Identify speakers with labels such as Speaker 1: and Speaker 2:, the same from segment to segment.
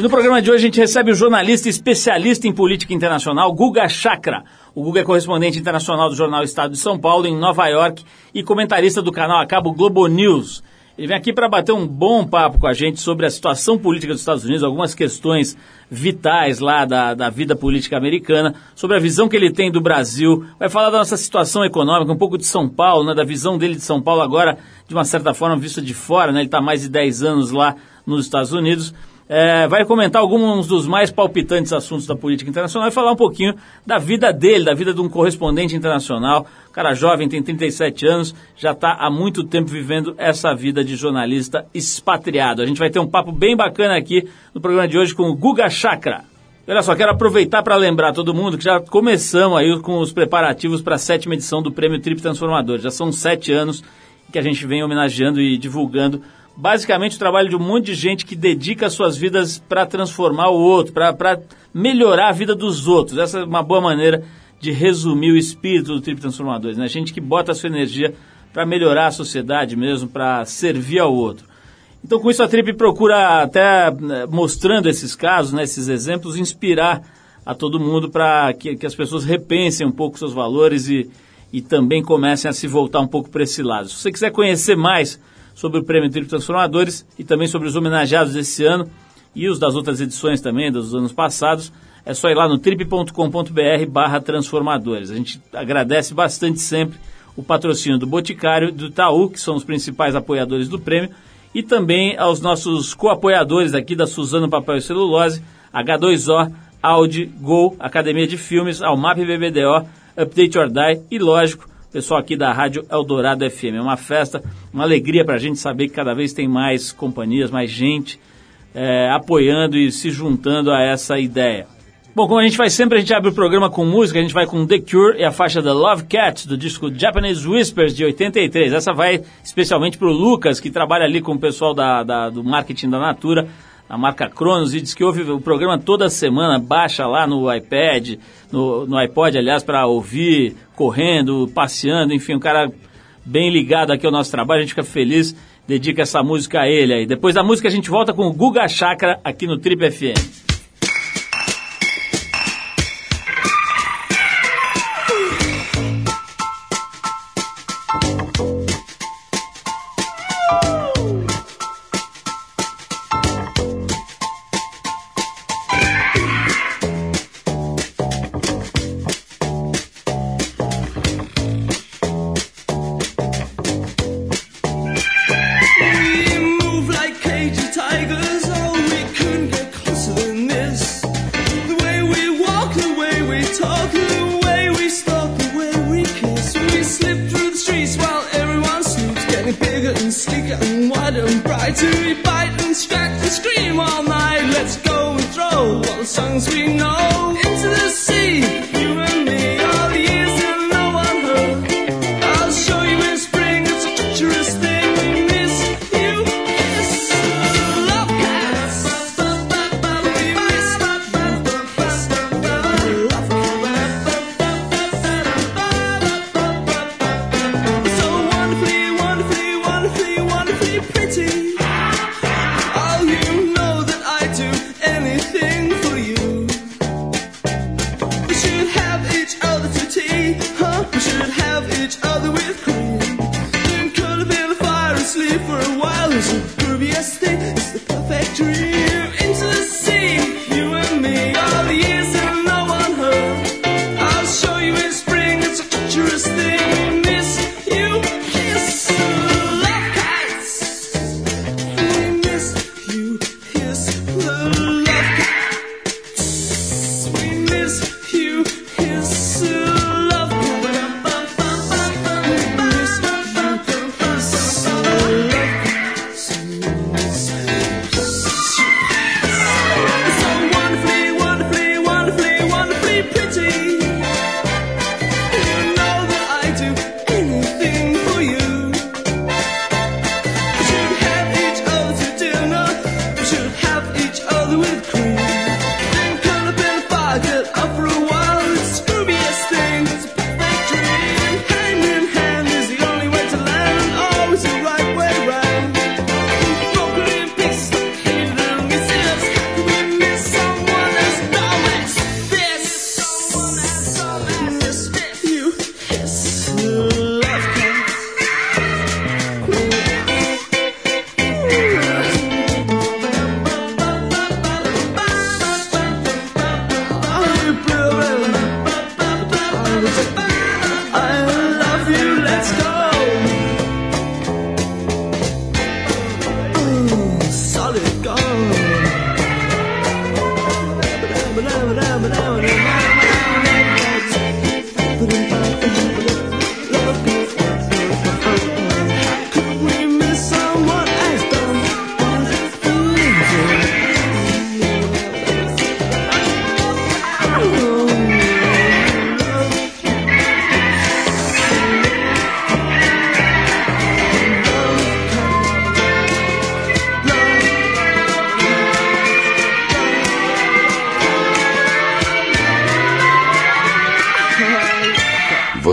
Speaker 1: E no programa de hoje a gente recebe o jornalista especialista em política internacional, Guga Chakra. O Guga é correspondente internacional do jornal Estado de São Paulo, em Nova York, e comentarista do canal a cabo Globo News. Ele vem aqui para bater um bom papo com a gente sobre a situação política dos Estados Unidos, algumas questões vitais lá da, da vida política americana, sobre a visão que ele tem do Brasil. Vai falar da nossa situação econômica, um pouco de São Paulo, né, da visão dele de São Paulo agora, de uma certa forma, vista de fora. Né, ele está mais de 10 anos lá nos Estados Unidos. É, vai comentar alguns dos mais palpitantes assuntos da política internacional e falar um pouquinho da vida dele, da vida de um correspondente internacional. Cara jovem, tem 37 anos, já está há muito tempo vivendo essa vida de jornalista expatriado. A gente vai ter um papo bem bacana aqui no programa de hoje com o Guga Chakra. Olha só, quero aproveitar para lembrar todo mundo que já começamos aí com os preparativos para a sétima edição do Prêmio Trip Transformador. Já são sete anos que a gente vem homenageando e divulgando basicamente o trabalho de um monte de gente que dedica suas vidas para transformar o outro, para melhorar a vida dos outros. Essa é uma boa maneira de resumir o espírito do Trip Transformadores, né? Gente que bota a sua energia para melhorar a sociedade mesmo, para servir ao outro. Então, com isso, a Trip procura, até né, mostrando esses casos, né, esses exemplos, inspirar a todo mundo para que, que, as pessoas repensem um pouco seus valores e, e também comecem a se voltar um pouco para esse lado. Se você quiser conhecer mais sobre o Prêmio Trip Transformadores e também sobre os homenageados desse ano e os das outras edições também, dos anos passados. É só ir lá no trip.com.br barra transformadores. A gente agradece bastante sempre o patrocínio do Boticário do Itaú, que são os principais apoiadores do prêmio, e também aos nossos co-apoiadores aqui da Suzano Papel e Celulose, H2O, Audi, Gol, Academia de Filmes, Almap BBDO, Update or Die e, lógico, pessoal aqui da Rádio Eldorado FM. É uma festa, uma alegria para a gente saber que cada vez tem mais companhias, mais gente é, apoiando e se juntando a essa ideia. Bom, como a gente faz sempre, a gente abre o programa com música, a gente vai com The Cure e a faixa The Love Cat, do disco Japanese Whispers, de 83. Essa vai especialmente para o Lucas, que trabalha ali com o pessoal da, da, do marketing da Natura, a marca Cronos, e diz que ouve o programa toda semana, baixa lá no iPad, no, no iPod, aliás, para ouvir, correndo, passeando, enfim, um cara bem ligado aqui ao nosso trabalho, a gente fica feliz, dedica essa música a ele aí. Depois da música a gente volta com o Guga Chakra aqui no Trip FM.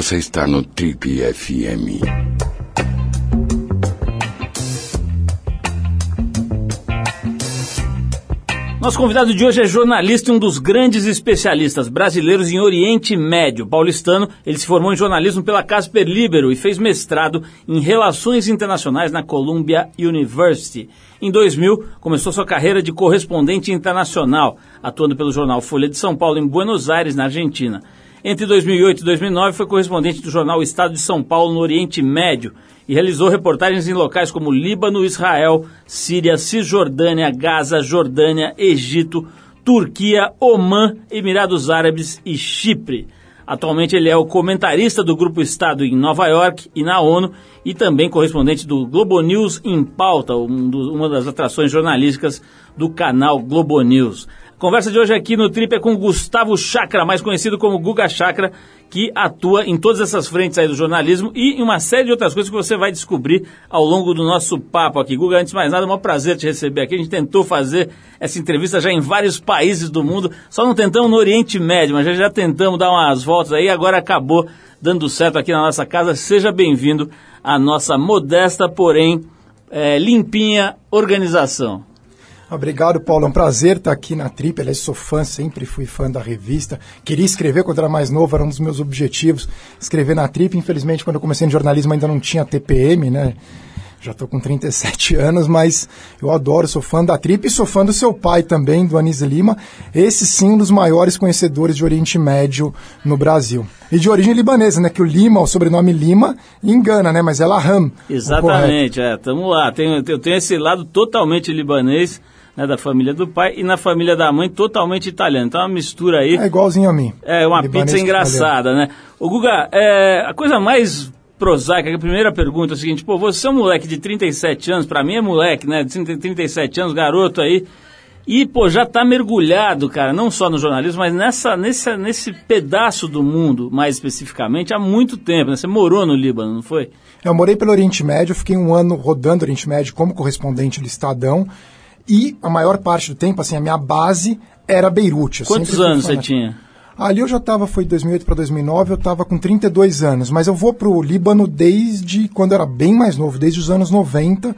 Speaker 2: Você está no Trip FM.
Speaker 1: Nosso convidado de hoje é jornalista e um dos grandes especialistas brasileiros em Oriente Médio. Paulistano, ele se formou em jornalismo pela Casper Libero e fez mestrado em Relações Internacionais na Columbia University. Em 2000, começou sua carreira de correspondente internacional, atuando pelo jornal Folha de São Paulo em Buenos Aires, na Argentina. Entre 2008 e 2009 foi correspondente do jornal Estado de São Paulo no Oriente Médio e realizou reportagens em locais como Líbano, Israel, Síria, Cisjordânia, Gaza, Jordânia, Egito, Turquia, Omã, Emirados Árabes e Chipre. Atualmente ele é o comentarista do Grupo Estado em Nova York e na ONU e também correspondente do Globo News em Pauta, um do, uma das atrações jornalísticas do canal Globo News. Conversa de hoje aqui no Trip é com Gustavo Chakra, mais conhecido como Guga Chakra, que atua em todas essas frentes aí do jornalismo e em uma série de outras coisas que você vai descobrir ao longo do nosso papo aqui. Guga, antes de mais nada, é um prazer te receber aqui. A gente tentou fazer essa entrevista já em vários países do mundo, só não tentamos no Oriente Médio, mas já, já tentamos dar umas voltas aí, agora acabou dando certo aqui na nossa casa. Seja bem-vindo à nossa modesta, porém é, limpinha organização.
Speaker 3: Obrigado, Paulo. É um prazer estar aqui na Trip. Aliás, sou fã, sempre fui fã da revista. Queria escrever quando era mais novo, era um dos meus objetivos, escrever na Trip. Infelizmente, quando eu comecei no jornalismo ainda não tinha TPM, né? Já estou com 37 anos, mas eu adoro, sou fã da Trip e sou fã do seu pai também, do Anis Lima. Esse sim, um dos maiores conhecedores de Oriente Médio no Brasil. E de origem libanesa, né? Que o Lima, o sobrenome Lima, engana, né? Mas é Laham.
Speaker 1: Exatamente, é. Tamo lá. Tenho, eu tenho esse lado totalmente libanês né, da família do pai, e na família da mãe totalmente italiana. Então é uma mistura aí.
Speaker 3: É igualzinho a mim.
Speaker 1: É uma pizza engraçada, né? O Guga, é, a coisa mais prosaica, a primeira pergunta é a seguinte, pô, você é um moleque de 37 anos, para mim é moleque, né, de 37 anos, garoto aí, e, pô, já tá mergulhado, cara, não só no jornalismo, mas nessa, nessa, nesse pedaço do mundo, mais especificamente, há muito tempo, né? Você morou no Líbano, não foi?
Speaker 3: Eu morei pelo Oriente Médio, fiquei um ano rodando o Oriente Médio como correspondente do Estadão, e a maior parte do tempo, assim, a minha base era Beirute.
Speaker 1: Quantos anos você tinha?
Speaker 3: Ali eu já estava, foi de 2008 para 2009, eu estava com 32 anos, mas eu vou para o Líbano desde quando eu era bem mais novo, desde os anos 90,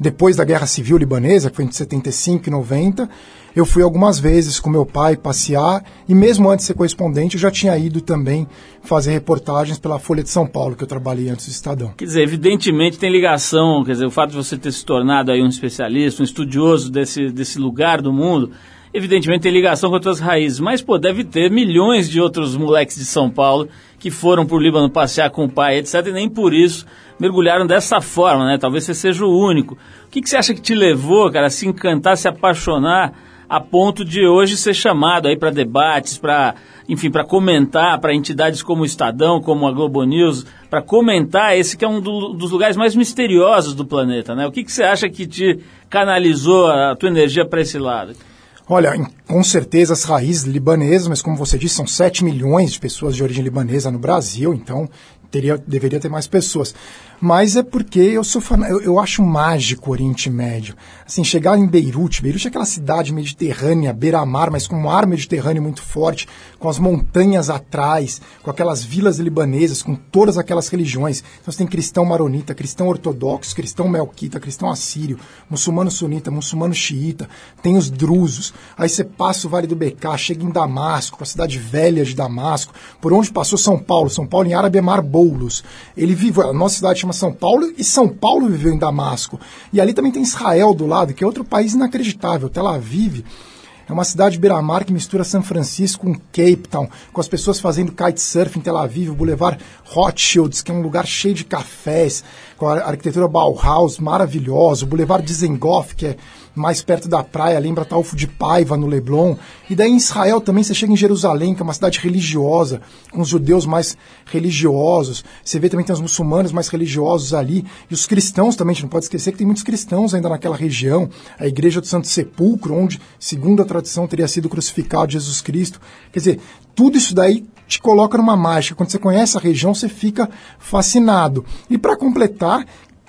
Speaker 3: depois da Guerra Civil Libanesa, que foi entre 75 e 90. Eu fui algumas vezes com meu pai passear e mesmo antes de ser correspondente eu já tinha ido também fazer reportagens pela Folha de São Paulo, que eu trabalhei antes do Estadão.
Speaker 1: Quer dizer, evidentemente tem ligação, quer dizer, o fato de você ter se tornado aí um especialista, um estudioso desse, desse lugar do mundo, evidentemente tem ligação com outras raízes, mas pô, deve ter milhões de outros moleques de São Paulo que foram para o Líbano passear com o pai, etc, e nem por isso mergulharam dessa forma, né? Talvez você seja o único. O que, que você acha que te levou, cara, a se encantar, se apaixonar a ponto de hoje ser chamado aí para debates, para enfim, para comentar, para entidades como o Estadão, como a Globo News, para comentar esse que é um do, dos lugares mais misteriosos do planeta, né? O que, que você acha que te canalizou a tua energia para esse lado?
Speaker 3: Olha, com certeza as raízes libanesas, mas como você disse, são 7 milhões de pessoas de origem libanesa no Brasil, então teria, deveria ter mais pessoas mas é porque eu sou fan... eu, eu acho mágico o Oriente Médio. Assim, chegar em Beirute, Beirute é aquela cidade mediterrânea, beira-mar, mas com um ar mediterrâneo muito forte, com as montanhas atrás, com aquelas vilas libanesas, com todas aquelas religiões. Então você tem cristão maronita, cristão ortodoxo, cristão melquita, cristão assírio, muçulmano sunita, muçulmano xiita, tem os drusos. Aí você passa o Vale do Becá, chega em Damasco, a cidade velha de Damasco, por onde passou São Paulo. São Paulo em árabe é Marboulos. Ele vive, a nossa cidade chama são Paulo e São Paulo viveu em Damasco. E ali também tem Israel do lado, que é outro país inacreditável. Tel Aviv é uma cidade beira-mar que mistura São Francisco com Cape Town, com as pessoas fazendo kitesurf em Tel Aviv, o Boulevard Rothschilds, que é um lugar cheio de cafés, com a arquitetura Bauhaus maravilhosa, o Boulevard Dizengoff, que é mais perto da praia, lembra Talfo de Paiva, no Leblon. E daí em Israel também você chega em Jerusalém, que é uma cidade religiosa, com os judeus mais religiosos. Você vê também tem os muçulmanos mais religiosos ali. E os cristãos também, a gente não pode esquecer que tem muitos cristãos ainda naquela região. A igreja do Santo Sepulcro, onde, segundo a tradição, teria sido crucificado Jesus Cristo. Quer dizer, tudo isso daí te coloca numa mágica. Quando você conhece a região, você fica fascinado. E para completar,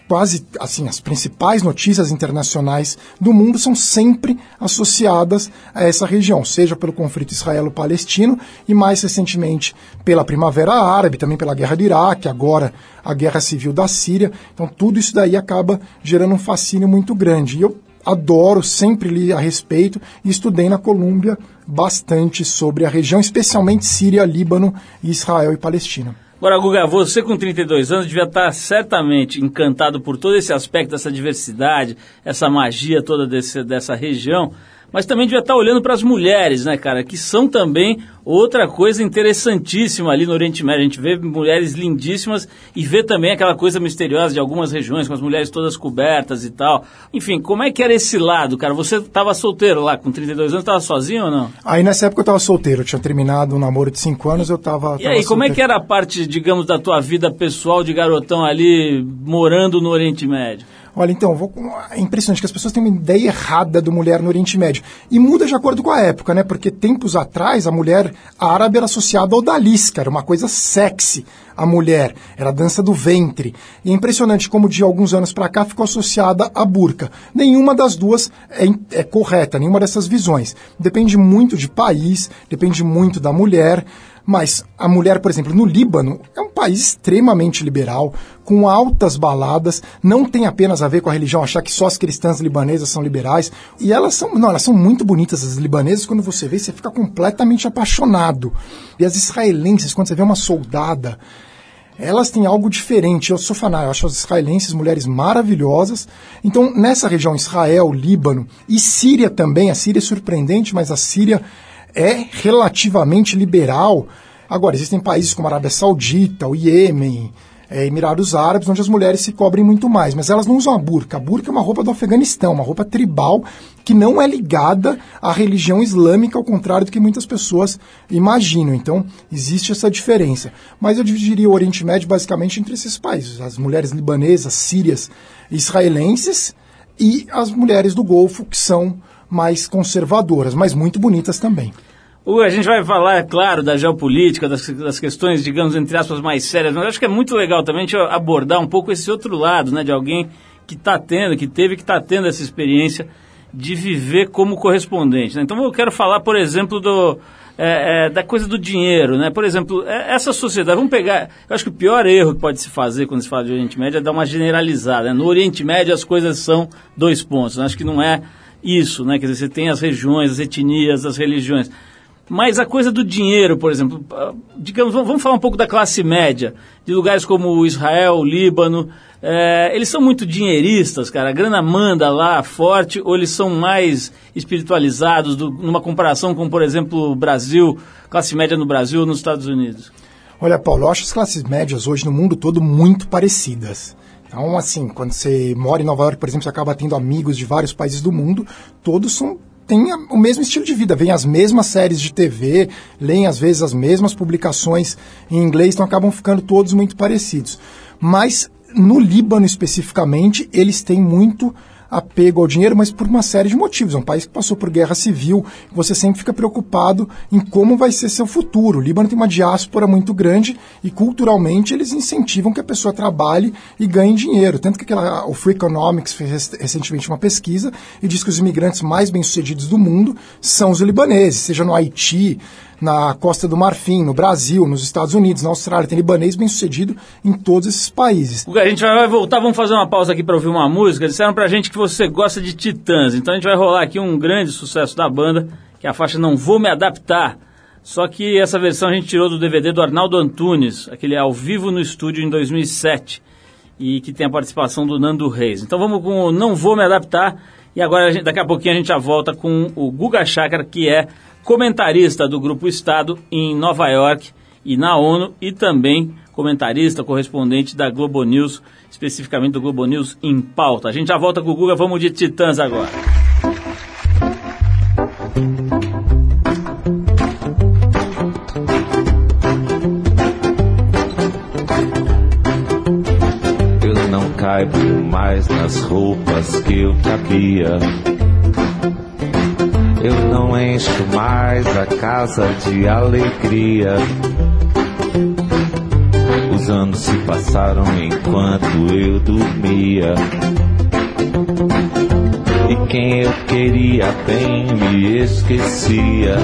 Speaker 3: quase assim as principais notícias internacionais do mundo são sempre associadas a essa região, seja pelo conflito israelo-palestino e mais recentemente pela Primavera Árabe, também pela guerra do Iraque, agora a guerra civil da Síria. Então tudo isso daí acaba gerando um fascínio muito grande. E eu adoro, sempre li a respeito e estudei na Colômbia bastante sobre a região, especialmente Síria, Líbano, Israel e Palestina.
Speaker 1: Agora, Guga, você com 32 anos devia estar certamente encantado por todo esse aspecto, essa diversidade, essa magia toda desse, dessa região mas também devia estar olhando para as mulheres, né, cara, que são também outra coisa interessantíssima ali no Oriente Médio. A gente vê mulheres lindíssimas e vê também aquela coisa misteriosa de algumas regiões, com as mulheres todas cobertas e tal. Enfim, como é que era esse lado, cara? Você estava solteiro lá, com 32 anos, estava sozinho ou não?
Speaker 3: Aí nessa época eu estava solteiro, eu tinha terminado um namoro de 5 anos, eu estava.
Speaker 1: E aí, como é que era a parte, digamos, da tua vida pessoal de garotão ali, morando no Oriente Médio?
Speaker 3: Olha, então, vou, é impressionante que as pessoas têm uma ideia errada do mulher no Oriente Médio. E muda de acordo com a época, né? Porque tempos atrás a mulher árabe era associada ao dalisca, era uma coisa sexy. A mulher era a dança do ventre. E é impressionante como de alguns anos para cá ficou associada à burca. Nenhuma das duas é, é correta, nenhuma dessas visões. Depende muito de país, depende muito da mulher. Mas a mulher, por exemplo, no Líbano, é um país extremamente liberal, com altas baladas, não tem apenas a ver com a religião, achar que só as cristãs libanesas são liberais. E elas são, não, elas são muito bonitas, as libanesas, quando você vê, você fica completamente apaixonado. E as israelenses, quando você vê uma soldada, elas têm algo diferente. Eu sou fanático, eu acho as israelenses mulheres maravilhosas. Então, nessa região, Israel, Líbano e Síria também, a Síria é surpreendente, mas a Síria é relativamente liberal. Agora, existem países como a Arábia Saudita, o Iêmen, é, Emirados Árabes, onde as mulheres se cobrem muito mais, mas elas não usam a burca. A burca é uma roupa do Afeganistão, uma roupa tribal que não é ligada à religião islâmica, ao contrário do que muitas pessoas imaginam. Então, existe essa diferença. Mas eu dividiria o Oriente Médio basicamente entre esses países: as mulheres libanesas, sírias, israelenses e as mulheres do Golfo, que são mais conservadoras, mas muito bonitas também.
Speaker 1: Uh, a gente vai falar, é claro, da geopolítica, das, das, questões, digamos, entre aspas, mais sérias, mas acho que é muito legal também a gente abordar um pouco esse outro lado, né, de alguém que está tendo, que teve, que está tendo essa experiência de viver como correspondente. Né? Então eu quero falar, por exemplo, do, é, é, da coisa do dinheiro, né? Por exemplo, é, essa sociedade, vamos pegar, eu acho que o pior erro que pode se fazer quando se fala de Oriente Médio é dar uma generalizada. Né? No Oriente Médio as coisas são dois pontos, né? acho que não é isso, né? Quer dizer, você tem as regiões, as etnias, as religiões. Mas a coisa do dinheiro, por exemplo, ah, digamos, vamos falar um pouco da classe média, de lugares como Israel, Líbano, é, eles são muito dinheiristas, cara, a grana manda lá forte, ou eles são mais espiritualizados, do, numa comparação com, por exemplo, o Brasil, classe média no Brasil ou nos Estados Unidos?
Speaker 3: Olha, Paulo, eu acho as classes médias hoje no mundo todo muito parecidas. Então, assim, quando você mora em Nova York, por exemplo, você acaba tendo amigos de vários países do mundo, todos são têm o mesmo estilo de vida, veem as mesmas séries de TV, leem às vezes as mesmas publicações em inglês, então acabam ficando todos muito parecidos. Mas no Líbano especificamente, eles têm muito apego ao dinheiro, mas por uma série de motivos. É um país que passou por guerra civil, você sempre fica preocupado em como vai ser seu futuro. O Líbano tem uma diáspora muito grande e culturalmente eles incentivam que a pessoa trabalhe e ganhe dinheiro. Tanto que aquela, o Free Economics fez recentemente uma pesquisa e diz que os imigrantes mais bem-sucedidos do mundo são os libaneses, seja no Haiti, na Costa do Marfim, no Brasil, nos Estados Unidos, na Austrália. Tem libanês bem sucedido em todos esses países.
Speaker 1: A gente vai voltar, vamos fazer uma pausa aqui para ouvir uma música. Disseram pra gente que você gosta de Titãs, então a gente vai rolar aqui um grande sucesso da banda, que é a faixa Não Vou Me Adaptar. Só que essa versão a gente tirou do DVD do Arnaldo Antunes, aquele ao vivo no estúdio em 2007, e que tem a participação do Nando Reis. Então vamos com o Não Vou Me Adaptar, e agora daqui a pouquinho a gente já volta com o Guga Chakra, que é comentarista do Grupo Estado em Nova York e na ONU e também comentarista, correspondente da Globo News, especificamente do Globo News em pauta. A gente já volta com o Guga, vamos de Titãs agora.
Speaker 4: Eu não caibo mais nas roupas que eu cabia. Eu não encho mais a casa de alegria. Os anos se passaram enquanto eu dormia. E quem eu queria bem me esquecia.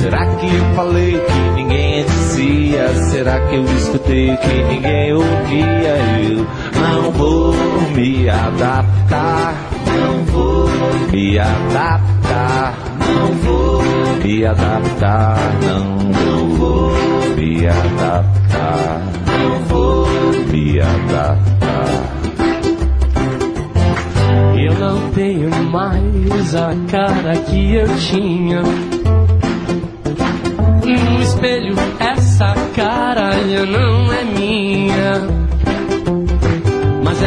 Speaker 4: Será que eu falei que ninguém dizia? Será que eu escutei que ninguém ouvia? Eu não vou me adaptar, me adaptar, não vou me adaptar, não vou me adaptar, não vou me adaptar.
Speaker 5: Eu não tenho mais a cara que eu tinha. No espelho, essa cara já não é minha.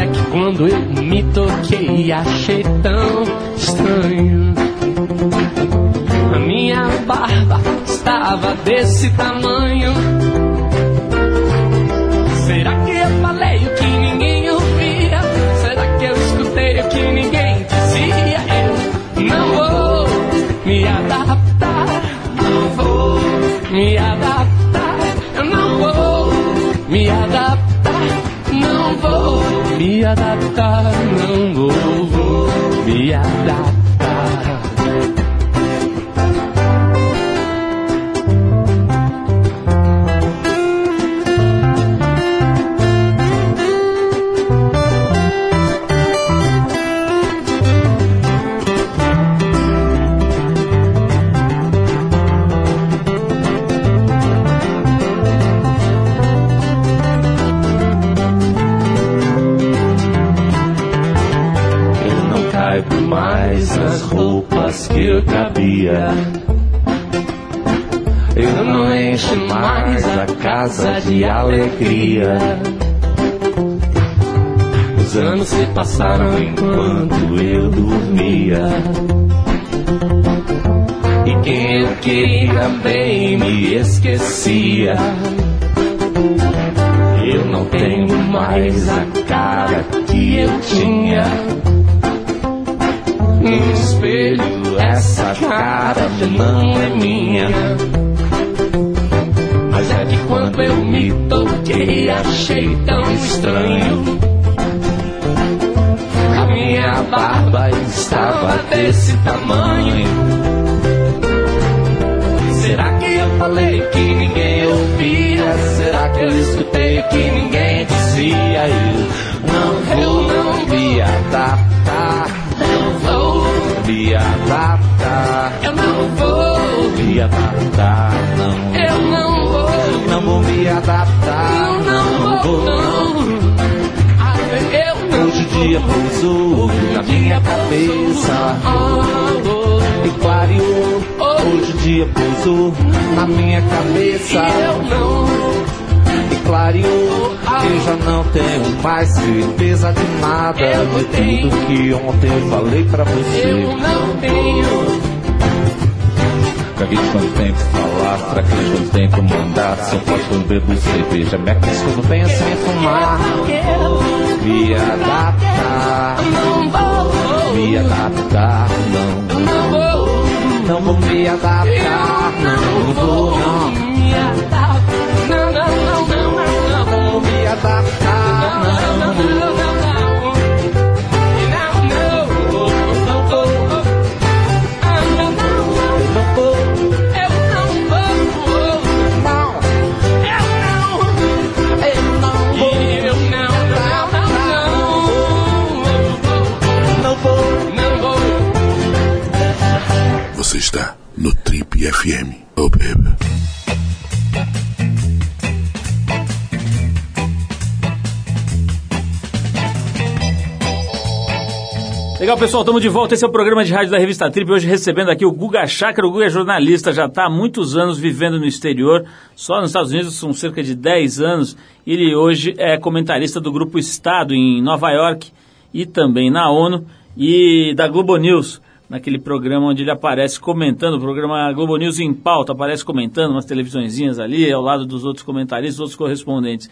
Speaker 5: Que quando eu me toquei, achei tão estranho. A minha barba estava desse tamanho. Me adaptar, não vou me adaptar.
Speaker 4: Alegria. Os anos se passaram enquanto eu dormia. E quem eu queria bem me esquecia. Eu não tenho mais a achei tão estranho. A minha barba estava desse tamanho. Será que eu falei que ninguém ouvia? Será que eu escutei que ninguém dizia? Eu não Hoje o dia pousou na minha cabeça e clareou. Hoje o dia pousou na minha cabeça
Speaker 5: Eu não,
Speaker 4: e clareou. Eu já não tenho mais certeza de nada de tudo que ontem eu falei pra você.
Speaker 5: eu não tenho.
Speaker 4: Caguei falar, fraquei quanto tempo mandar. Eu posso beber cerveja, me aquisco quando penso em fumar. Me adaptar,
Speaker 5: Não vou,
Speaker 4: me adaptar, não.
Speaker 5: não vou.
Speaker 4: Não vou me adaptar, não vou, não.
Speaker 5: Me adaptar. Não, não, não, não, não, não.
Speaker 4: Vou me adaptar,
Speaker 5: não, não,
Speaker 4: não.
Speaker 5: Não,
Speaker 2: está no Trip FM. Oh, baby.
Speaker 1: Legal, pessoal, estamos de volta. Esse é o programa de rádio da revista Trip. Hoje recebendo aqui o Guga Chakra. O Guga é jornalista, já está há muitos anos vivendo no exterior. Só nos Estados Unidos são cerca de 10 anos. Ele hoje é comentarista do Grupo Estado em Nova York e também na ONU e da Globo News. Naquele programa onde ele aparece comentando, o programa Globo News em pauta, aparece comentando umas televisõezinhas ali, ao lado dos outros comentaristas, outros correspondentes.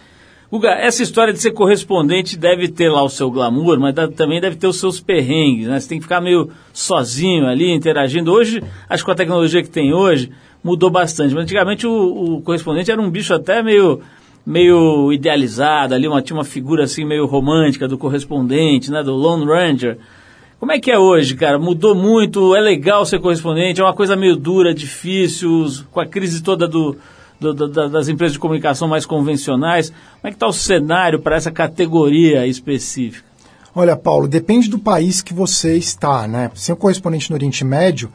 Speaker 1: Essa história de ser correspondente deve ter lá o seu glamour, mas também deve ter os seus perrengues, né? Você tem que ficar meio sozinho ali, interagindo. Hoje, acho que com a tecnologia que tem hoje, mudou bastante. Mas antigamente o, o correspondente era um bicho até meio, meio idealizado ali, uma, tinha uma figura assim meio romântica do correspondente, né? Do Lone Ranger. Como é que é hoje, cara? Mudou muito, é legal ser correspondente, é uma coisa meio dura, difícil, com a crise toda do, do- do- da- das empresas de comunicação mais convencionais. Como é que está o cenário para essa categoria específica?
Speaker 3: Olha, Paulo, depende do país que você está, né? Ser um correspondente no Oriente Médio,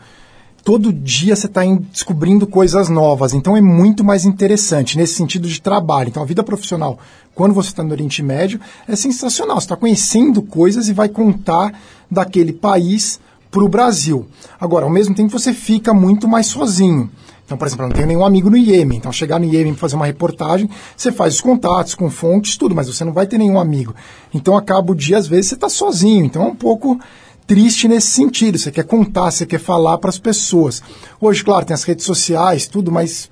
Speaker 3: todo dia você está descobrindo coisas novas, então é muito mais interessante nesse sentido de trabalho. Então a vida profissional, quando você está no Oriente Médio, é sensacional. Você está conhecendo coisas e vai contar daquele país para o Brasil. Agora, ao mesmo tempo, você fica muito mais sozinho. Então, por exemplo, eu não tenho nenhum amigo no Iêmen. Então, chegar no Iêmen para fazer uma reportagem, você faz os contatos com fontes, tudo, mas você não vai ter nenhum amigo. Então, acaba o dia, às vezes, você está sozinho. Então, é um pouco triste nesse sentido. Você quer contar, você quer falar para as pessoas. Hoje, claro, tem as redes sociais, tudo, mas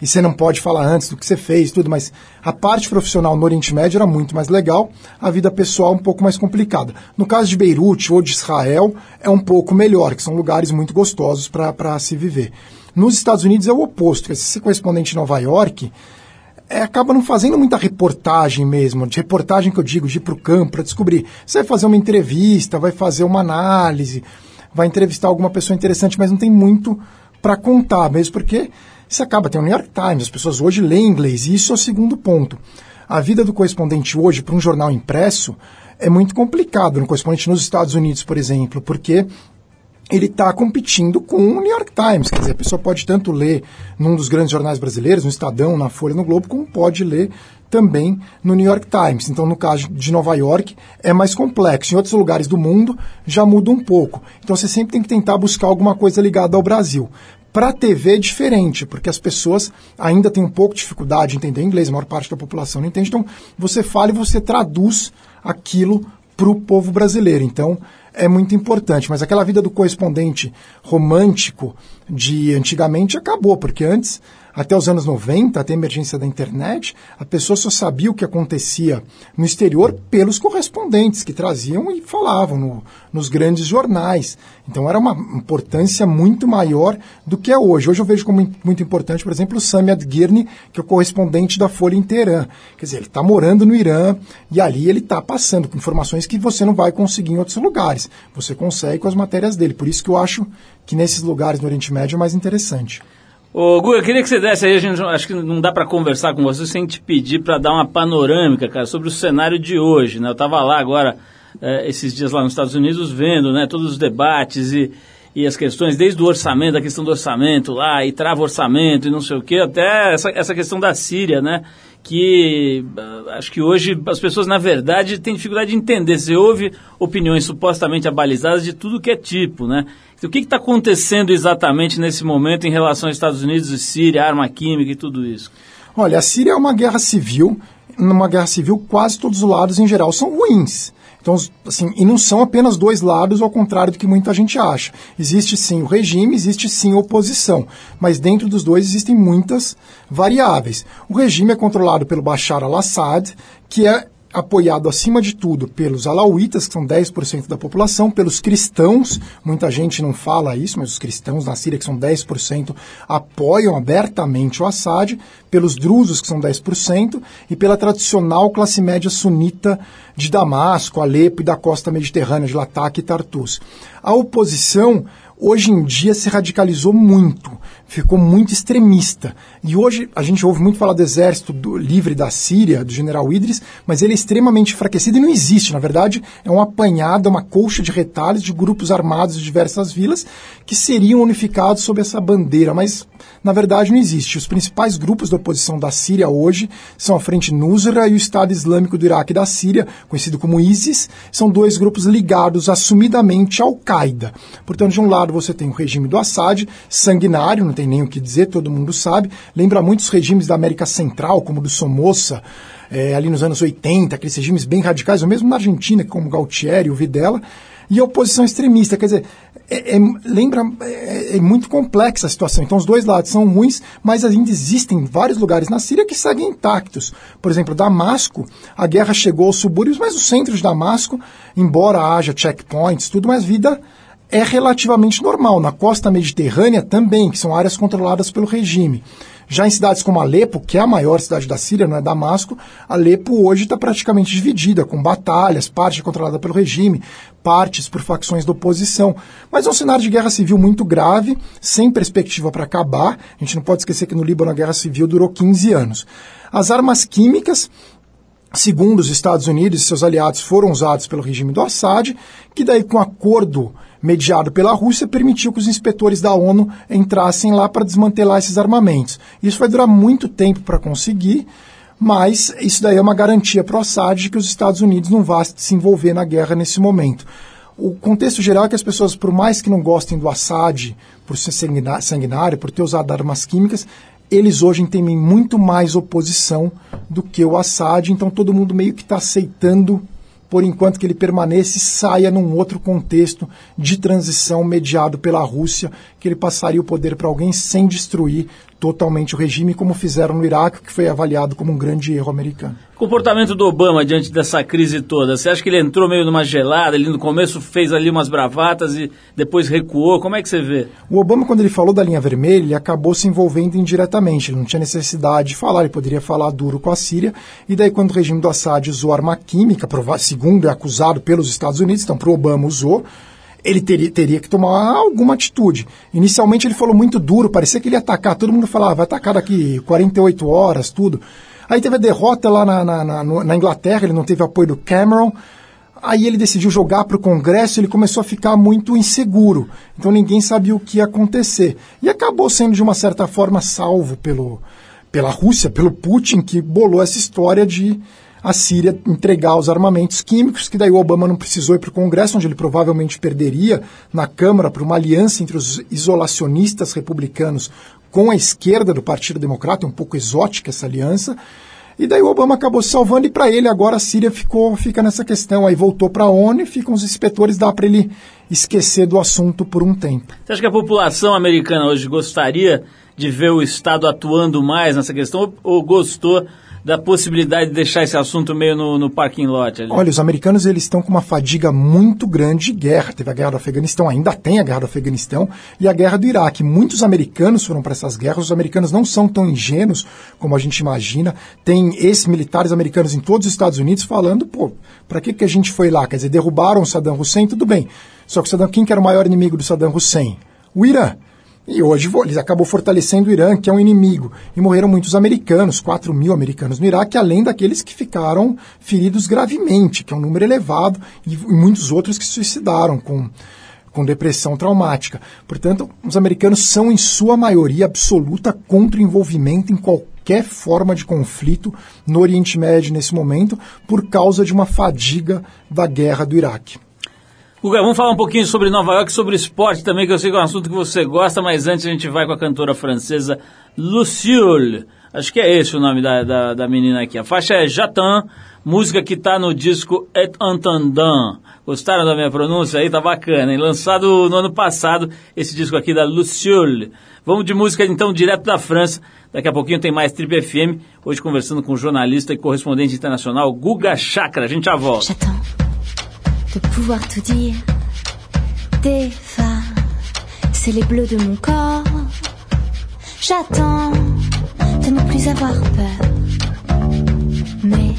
Speaker 3: e você não pode falar antes do que você fez, tudo, mas a parte profissional no Oriente Médio era muito mais legal, a vida pessoal um pouco mais complicada. No caso de Beirute ou de Israel, é um pouco melhor, que são lugares muito gostosos para se viver. Nos Estados Unidos é o oposto, se você é correspondente em Nova York, é, acaba não fazendo muita reportagem mesmo, de reportagem que eu digo, de ir para o campo para descobrir. Você vai fazer uma entrevista, vai fazer uma análise, vai entrevistar alguma pessoa interessante, mas não tem muito para contar, mesmo porque você acaba, tem o New York Times, as pessoas hoje leem inglês, e isso é o segundo ponto. A vida do correspondente hoje para um jornal impresso é muito complicado, no correspondente nos Estados Unidos, por exemplo, porque ele está competindo com o New York Times. Quer dizer, a pessoa pode tanto ler num dos grandes jornais brasileiros, no Estadão, na Folha, no Globo, como pode ler também no New York Times. Então, no caso de Nova York, é mais complexo. Em outros lugares do mundo, já muda um pouco. Então, você sempre tem que tentar buscar alguma coisa ligada ao Brasil. Para a TV é diferente, porque as pessoas ainda têm um pouco de dificuldade de entender inglês, a maior parte da população não entende. Então, você fala e você traduz aquilo para o povo brasileiro. Então, é muito importante. Mas aquela vida do correspondente romântico de antigamente acabou, porque antes, até os anos 90, até a emergência da internet, a pessoa só sabia o que acontecia no exterior pelos correspondentes que traziam e falavam no, nos grandes jornais. Então era uma importância muito maior do que é hoje. Hoje eu vejo como muito importante, por exemplo, o Sami Adgirni, que é o correspondente da Folha em Teherã. Quer dizer, ele está morando no Irã e ali ele está passando com informações que você não vai conseguir em outros lugares. Você consegue com as matérias dele. Por isso que eu acho que nesses lugares no Oriente Médio é mais interessante.
Speaker 1: Ô, Gu, eu queria que você desse aí, a gente, acho que não dá para conversar com você sem te pedir para dar uma panorâmica, cara, sobre o cenário de hoje, né? Eu estava lá agora, eh, esses dias lá nos Estados Unidos, vendo, né, todos os debates e, e as questões, desde o orçamento, a questão do orçamento lá, e trava orçamento e não sei o quê, até essa, essa questão da Síria, né? Que ah, acho que hoje as pessoas, na verdade, têm dificuldade de entender. Você ouve opiniões supostamente abalizadas de tudo que é tipo, né? O que está acontecendo exatamente nesse momento em relação aos Estados Unidos e Síria, arma química e tudo isso?
Speaker 3: Olha, a Síria é uma guerra civil. Numa guerra civil, quase todos os lados, em geral, são ruins. Então, assim, e não são apenas dois lados, ao contrário do que muita gente acha. Existe sim o regime, existe sim a oposição, mas dentro dos dois existem muitas variáveis. O regime é controlado pelo Bashar al-Assad, que é apoiado acima de tudo pelos alauítas, que são 10% da população, pelos cristãos, muita gente não fala isso, mas os cristãos na Síria, que são 10%, apoiam abertamente o Assad, pelos drusos, que são 10%, e pela tradicional classe média sunita de Damasco, Alepo e da costa mediterrânea, de Latakia e Tartus. A oposição hoje em dia se radicalizou muito, ficou muito extremista. E hoje a gente ouve muito falar do exército do, livre da Síria, do general Idris, mas ele é extremamente enfraquecido e não existe. Na verdade, é uma apanhada, uma colcha de retalhos de grupos armados de diversas vilas que seriam unificados sob essa bandeira, mas na verdade não existe. Os principais grupos da oposição da Síria hoje são a Frente Nusra e o Estado Islâmico do Iraque e da Síria, conhecido como ISIS, são dois grupos ligados assumidamente ao Qaeda. Portanto, de um lado você tem o regime do Assad, sanguinário, tem nem o que dizer, todo mundo sabe, lembra muitos regimes da América Central, como o do Somoza, é, ali nos anos 80, aqueles regimes bem radicais, ou mesmo na Argentina, como Galtieri o Videla, e a oposição extremista, quer dizer, é- é- lembra, é, é muito complexa a situação. Então, os dois lados são ruins, mas ainda existem vários lugares na Síria que seguem intactos. Por exemplo, Damasco, a guerra chegou aos subúrbios, mas o centro de Damasco, embora haja checkpoints, tudo, mas vida é relativamente normal. Na costa mediterrânea também, que são áreas controladas pelo regime. Já em cidades como Alepo, que é a maior cidade da Síria, não é Damasco, Alepo hoje está praticamente dividida, com batalhas, parte controlada pelo regime, partes por facções da oposição. Mas é um cenário de guerra civil muito grave, sem perspectiva para acabar. A gente não pode esquecer que no Líbano a guerra civil durou 15 anos. As armas químicas segundo os Estados Unidos e seus aliados, foram usados pelo regime do Assad, que daí, com acordo mediado pela Rússia, permitiu que os inspetores da ONU entrassem lá para desmantelar esses armamentos. Isso vai durar muito tempo para conseguir, mas isso daí é uma garantia para o Assad de que os Estados Unidos não vão se envolver na guerra nesse momento. O contexto geral é que as pessoas, por mais que não gostem do Assad, por ser sanguiná- sanguinário, por ter usado armas químicas, eles hoje temem muito mais oposição do que o Assad, então todo mundo meio que está aceitando, por enquanto que ele permaneça saia num outro contexto de transição mediado pela Rússia, que ele passaria o poder para alguém sem destruir totalmente o regime, como fizeram no Iraque, que foi avaliado como um grande erro americano.
Speaker 1: Comportamento do Obama diante dessa crise toda. Você acha que ele entrou meio numa gelada, ele no começo fez ali umas bravatas e depois recuou? Como é que você vê?
Speaker 3: O Obama, quando ele falou da linha vermelha, ele acabou se envolvendo indiretamente. Ele não tinha necessidade de falar, ele poderia falar duro com a Síria. E daí, quando o regime do Assad usou arma química, segundo é acusado pelos Estados Unidos, então para o Obama usou, ele teria, teria que tomar alguma atitude. Inicialmente ele falou muito duro, parecia que ele ia atacar. Todo mundo falava, vai atacar daqui 48 horas, tudo. Aí teve a derrota lá na, na, na, na Inglaterra, ele não teve apoio do Cameron. Aí ele decidiu jogar para o Congresso, ele começou a ficar muito inseguro. Então ninguém sabia o que ia acontecer. E acabou sendo, de uma certa forma, salvo pelo, pela Rússia, pelo Putin, que bolou essa história de a Síria entregar os armamentos químicos, que daí o Obama não precisou ir para o Congresso, onde ele provavelmente perderia na Câmara para uma aliança entre os isolacionistas republicanos com a esquerda do Partido Democrata, é um pouco exótica essa aliança. E daí o Obama acabou se salvando e para ele agora a Síria ficou fica nessa questão. Aí voltou para a ONU e ficam os inspetores, dá para ele esquecer do assunto por um tempo.
Speaker 1: Você acha que a população americana hoje gostaria de ver o Estado atuando mais nessa questão ou, ou gostou da possibilidade de deixar esse assunto meio no, no parking lot ali?
Speaker 3: Olha, os americanos eles estão com uma fadiga muito grande de guerra. Teve a guerra do Afeganistão, ainda tem a guerra do Afeganistão e a guerra do Iraque. Muitos americanos foram para essas guerras. Os americanos não são tão ingênuos como a gente imagina. Tem ex-militares americanos em todos os Estados Unidos falando, pô, para que, que a gente foi lá? Quer dizer, derrubaram o Saddam Hussein, tudo bem. Só que o Saddam, quem que era o maior inimigo do Saddam Hussein? O Irã. E hoje vo- ele acabou fortalecendo o Irã, que é um inimigo. E morreram muitos americanos, 4 mil americanos no Iraque, além daqueles que ficaram feridos gravemente, que é um número elevado, e, e muitos outros que se suicidaram com, com depressão traumática. Portanto, os americanos são, em sua maioria absoluta, contra o envolvimento em qualquer forma de conflito no Oriente Médio nesse momento, por causa de uma fadiga da guerra do Iraque.
Speaker 1: Guga, vamos falar um pouquinho sobre Nova York, sobre esporte também, que eu sei que é um assunto que você gosta, mas antes a gente vai com a cantora francesa Lucille. Acho que é esse o nome da, da, da menina aqui. A faixa é Jatan, música que tá no disco Et Entendant. Gostaram da minha pronúncia aí? Tá bacana, hein? Lançado no ano passado, esse disco aqui da Lucille. Vamos de música então direto da França. Daqui a pouquinho tem mais Trip FM. Hoje conversando com o jornalista e correspondente internacional Guga Chakra. A gente já volta.
Speaker 6: De pouvoir tout dire. Des phares, c'est les bleus de mon corps. J'attends de ne plus avoir peur. Mais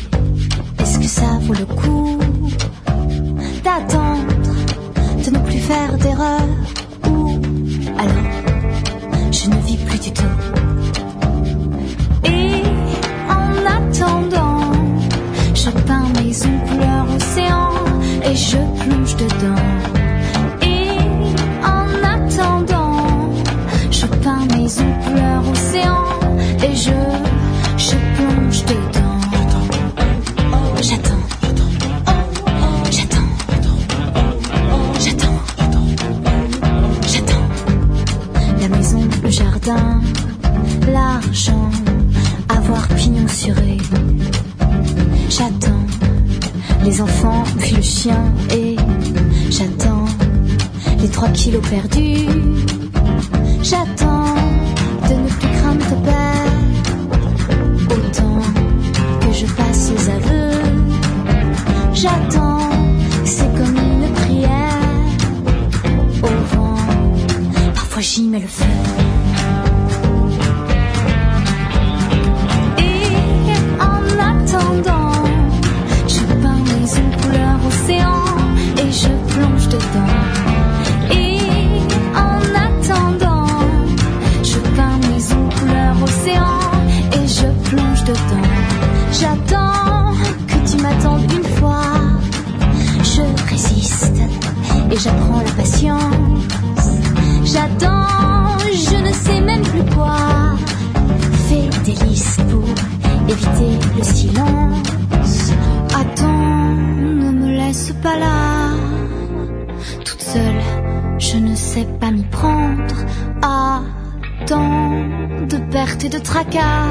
Speaker 6: est-ce que ça vaut le coup d'attendre, de ne plus faire d'erreur Ou alors je ne vis plus du tout. Et en attendant, je peins mes ongles couleur océan et je plonge dedans. Et en attendant, je peins mes ongles couleur océan et je, plonge dedans. J'attends. J'attends. J'attends. J'attends. La maison, le jardin, l'argent, avoir pignon sur. J'attends les enfants, puis le chien et j'attends des trois kilos perdus. J'attends de ne plus craindre tes pères. Autant que je passe aux aveux. J'attends, c'est comme une prière. Au vent, parfois j'y mets le feu. placard.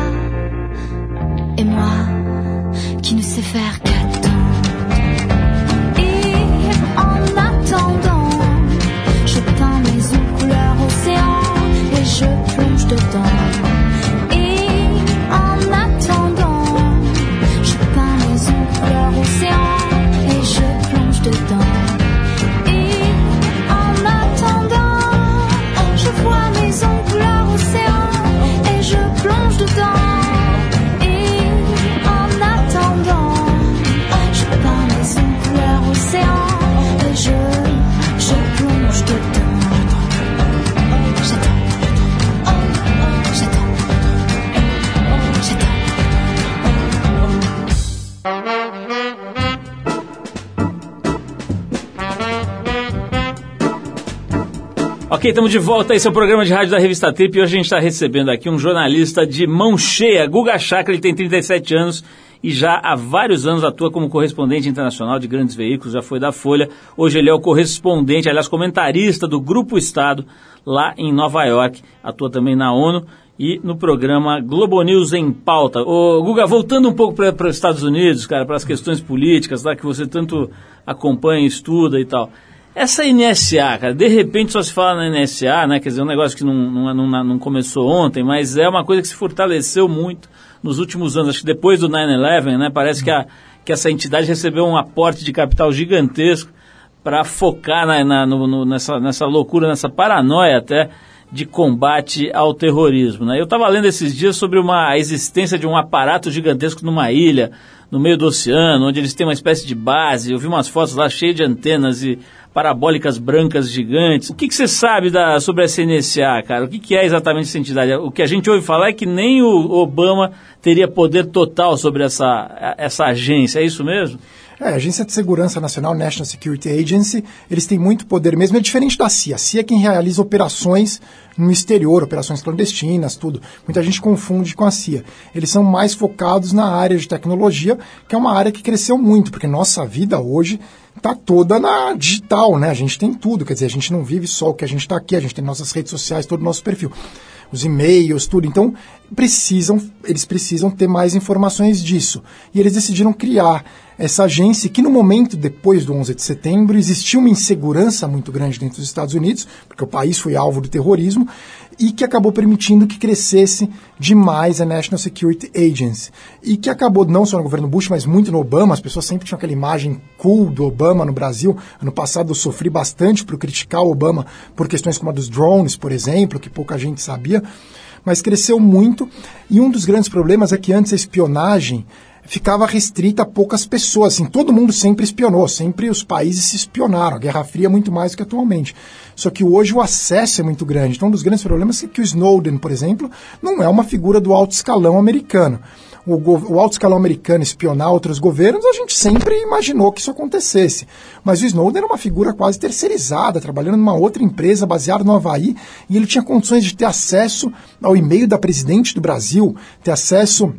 Speaker 1: Ok, estamos de volta. Esse é o programa de rádio da revista Trip e hoje a gente está recebendo aqui um jornalista de mão cheia, Guga Chakra. Ele tem 37 anos e já há vários anos atua como correspondente internacional de grandes veículos, já foi da Folha. Hoje ele é o correspondente, aliás, comentarista do Grupo Estado lá em Nova York. Atua também na ONU e no programa Globo News em Pauta. Ô, Guga, voltando um pouco para os Estados Unidos, cara, para as questões políticas lá que você tanto acompanha, estuda e tal. Essa NSA, cara, de repente só se fala na NSA, né? Quer dizer, um negócio que não, não, não, não começou ontem, mas é uma coisa que se fortaleceu muito nos últimos anos. Acho que depois do 9-11, né? Parece que, a, que essa entidade recebeu um aporte de capital gigantesco para focar na, na- no- no- nessa, nessa loucura, nessa paranoia até de combate ao terrorismo. Né? Eu estava lendo esses dias sobre uma, a existência de um aparato gigantesco numa ilha, no meio do oceano, onde eles têm uma espécie de base. Eu vi umas fotos lá cheias de antenas e parabólicas brancas gigantes. O que, que você sabe da, sobre a CNSA, cara? O que, que é exatamente essa entidade? O que a gente ouve falar é que nem o Obama teria poder total sobre essa, essa agência. É isso mesmo?
Speaker 3: É, a Agência de Segurança Nacional, National Security Agency, eles têm muito poder mesmo, é diferente da CIA. A CIA é quem realiza operações no exterior, operações clandestinas, tudo. Muita gente confunde com a CIA. Eles são mais focados na área de tecnologia, que é uma área que cresceu muito, porque nossa vida hoje está toda na digital, né? A gente tem tudo, quer dizer, a gente não vive só o que a gente está aqui, a gente tem nossas redes sociais, todo o nosso perfil os e-mails, tudo. Então, precisam, eles precisam ter mais informações disso. E eles decidiram criar essa agência que no momento depois do 11 de setembro existia uma insegurança muito grande dentro dos Estados Unidos, porque o país foi alvo do terrorismo, e que acabou permitindo que crescesse demais a National Security Agency. E que acabou, não só no governo Bush, mas muito no Obama, as pessoas sempre tinham aquela imagem cool do Obama no Brasil. Ano passado eu sofri bastante por criticar o Obama por questões como a dos drones, por exemplo, que pouca gente sabia, mas cresceu muito. E um dos grandes problemas é que antes a espionagem ficava restrita a poucas pessoas. Assim, todo mundo sempre espionou, sempre os países se espionaram. A Guerra Fria muito mais do que atualmente. Só que hoje o acesso é muito grande. Então, um dos grandes problemas é que o Snowden, por exemplo, não é uma figura do alto escalão americano. O, o alto escalão americano espionar outros governos, a gente sempre imaginou que isso acontecesse. Mas o Snowden era uma figura quase terceirizada, trabalhando numa outra empresa baseada no Havaí, e ele tinha condições de ter acesso ao e-mail da presidente do Brasil, ter acesso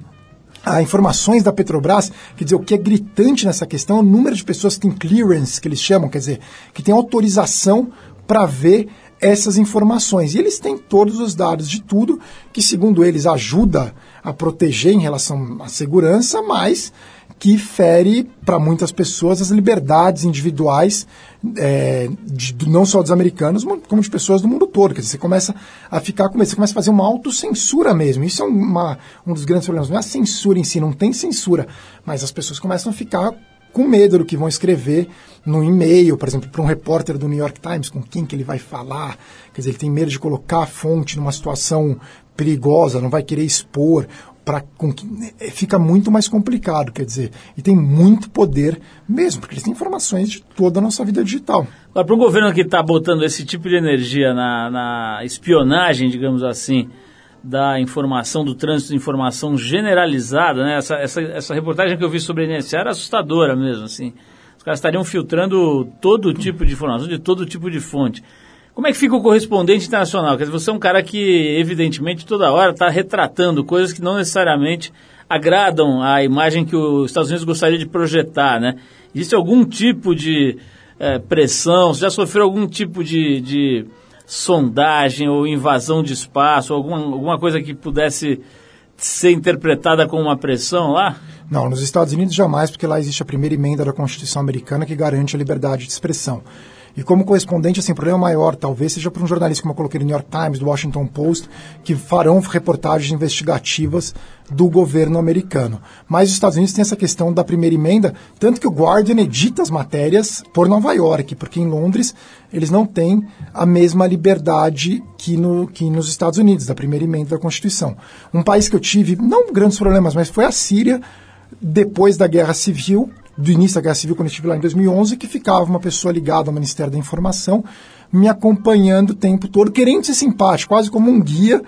Speaker 3: a informações da Petrobras, quer dizer, o que é gritante nessa questão é o número de pessoas que têm clearance, que eles chamam, quer dizer, que têm autorização para ver essas informações. E eles têm todos os dados de tudo, que segundo eles ajuda a proteger em relação à segurança, mas que fere para muitas pessoas as liberdades individuais, é, de- não só dos americanos, como de pessoas do mundo todo. Quer dizer, você começa a ficar com medo, você começa a fazer uma autocensura mesmo. Isso é uma- um dos grandes problemas. Não é a censura em si, não tem censura, mas as pessoas começam a ficar com medo do que vão escrever no e-mail, por exemplo, para um repórter do New York Times, com quem que ele vai falar. Quer dizer, ele tem medo de colocar a fonte numa situação perigosa, não vai querer expor. Pra, com que, é, fica muito mais complicado, quer dizer, e tem muito poder mesmo, porque eles têm informações de toda a nossa vida digital.
Speaker 1: Para um governo que está botando esse tipo de energia na, na espionagem, digamos assim, da informação, do trânsito de informação generalizada, né? essa, essa, essa reportagem que eu vi sobre a NSA era assustadora mesmo, assim. Os caras estariam filtrando todo tipo de informação, de todo tipo de fonte. Como é que fica o correspondente internacional? Quer dizer, você é um cara que, evidentemente, toda hora está retratando coisas que não necessariamente agradam a imagem que os Estados Unidos gostaria de projetar, né? Existe algum tipo de eh, pressão? Você já sofreu algum tipo de, de sondagem ou invasão de espaço? Alguma, alguma coisa que pudesse ser interpretada como uma pressão lá?
Speaker 3: Não, nos Estados Unidos jamais, porque lá existe a primeira emenda da Constituição americana que garante a liberdade de expressão. E como correspondente, assim, o problema maior talvez seja para um jornalista, como eu coloquei no New York Times, do Washington Post, que farão reportagens investigativas do governo americano. Mas os Estados Unidos têm essa questão da primeira emenda, tanto que o Guardian edita as matérias por Nova York, porque em Londres eles não têm a mesma liberdade que, no, que nos Estados Unidos, da primeira emenda da Constituição. Um país que eu tive, não grandes problemas, mas foi a Síria, depois da Guerra Civil, do início da Guerra Civil, quando eu estive lá em 2011, que ficava uma pessoa ligada ao Ministério da Informação, me acompanhando o tempo todo, querendo ser simpático, quase como um guia,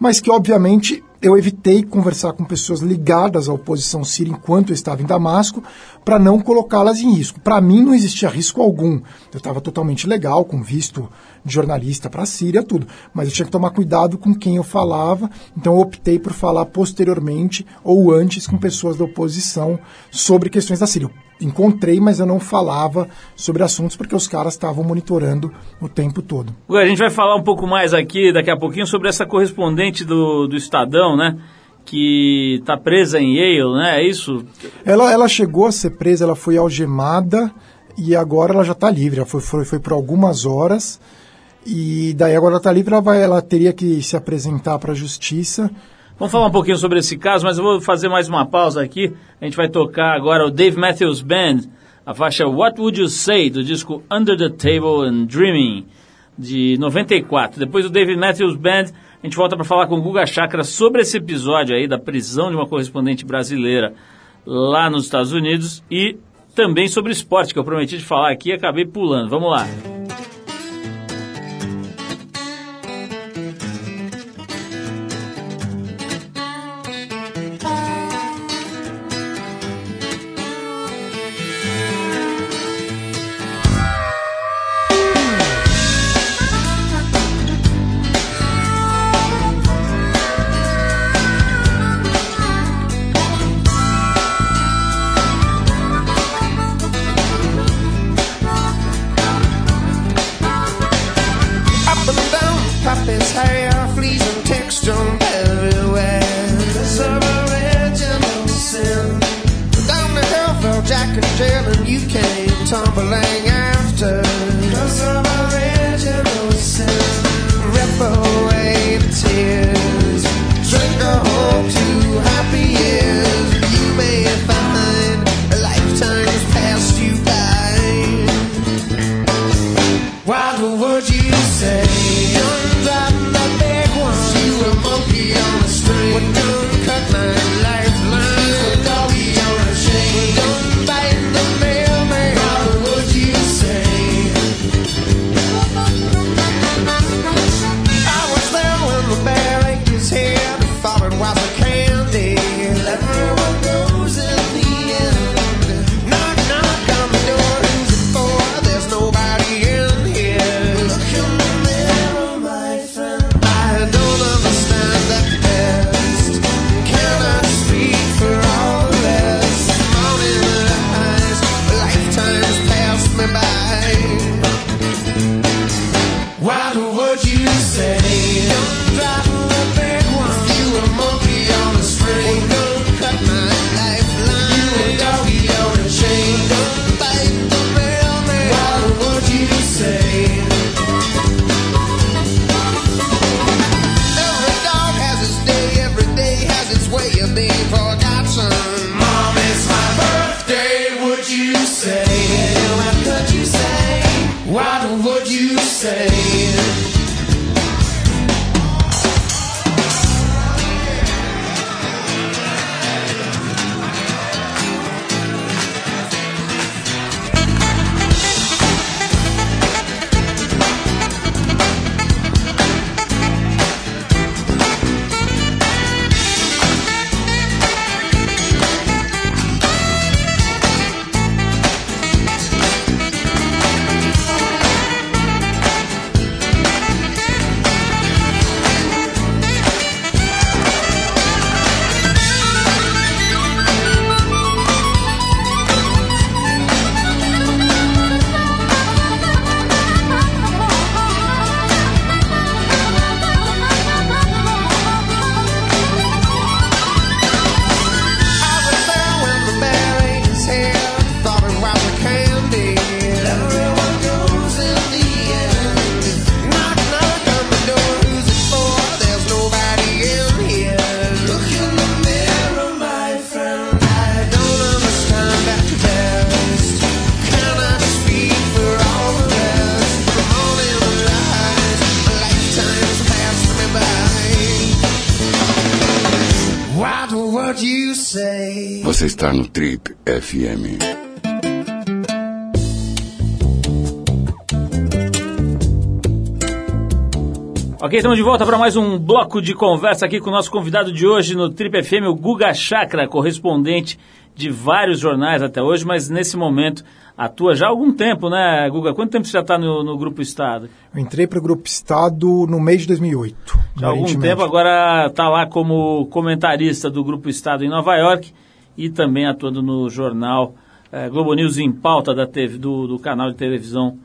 Speaker 3: mas que, obviamente, eu evitei conversar com pessoas ligadas à oposição síria enquanto eu estava em Damasco, para não colocá-las em risco. Para mim, não existia risco algum. Eu estava totalmente legal, com visto de jornalista para a Síria, tudo. Mas eu tinha que tomar cuidado com quem eu falava, então eu optei por falar posteriormente ou antes com pessoas da oposição sobre questões da Síria. Eu encontrei, mas eu não falava sobre assuntos porque os caras estavam monitorando o tempo todo.
Speaker 1: A gente vai falar um pouco mais aqui, daqui a pouquinho, sobre essa correspondente do, do Estadão, né? Que está presa em Yale, né? É isso?
Speaker 3: Ela, ela chegou a ser presa, ela foi algemada e agora ela já está livre. Ela foi, foi, foi por algumas horas e daí agora ela está livre, ela, vai, ela teria que se apresentar para a justiça.
Speaker 1: Vamos falar um pouquinho sobre esse caso, mas eu vou fazer mais uma pausa aqui. A gente vai tocar agora o Dave Matthews Band, a faixa What Would You Say, do disco Under the Table and Dreaming, de 94. Depois do David Matthews Band, a gente volta para falar com o Guga Chakra sobre esse episódio aí da prisão de uma correspondente brasileira lá nos Estados Unidos e também sobre esporte, que eu prometi de falar aqui e acabei pulando. Vamos lá.
Speaker 2: Você está no Trip FM.
Speaker 1: Ok, estamos de volta para mais um bloco de conversa aqui com o nosso convidado de hoje no Trip FM, o Guga Chakra, correspondente de vários jornais até hoje, mas nesse momento atua já há algum tempo, né, Guga? Quanto tempo você já está no, no Grupo Estado?
Speaker 3: Eu entrei para o Grupo Estado no mês de 2008.
Speaker 1: Já há algum tempo, agora está lá como comentarista do Grupo Estado em Nova York e também atuando no jornal eh, Globo News em pauta da TV, do, do canal de televisão